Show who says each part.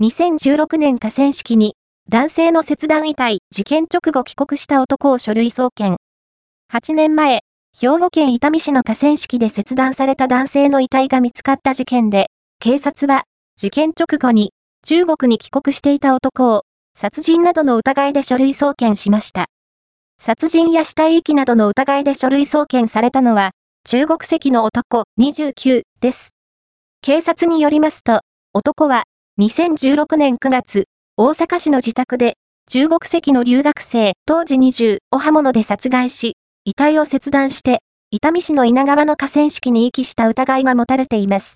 Speaker 1: 2016年河川敷に、男性の切断遺体、事件直後帰国した男を書類送検。8年前、兵庫県伊丹市の河川敷で切断された男性の遺体が見つかった事件で、警察は、事件直後に、中国に帰国していた男を、殺人などの疑いで書類送検しました。殺人や死体遺棄などの疑いで書類送検されたのは、中国籍の男29です。警察によりますと、男は2016年9月、大阪市の自宅で中国籍の留学生当時20を刃物で殺害し、遺体を切断して、伊丹市の稲川の河川敷に遺棄した疑いが持たれています。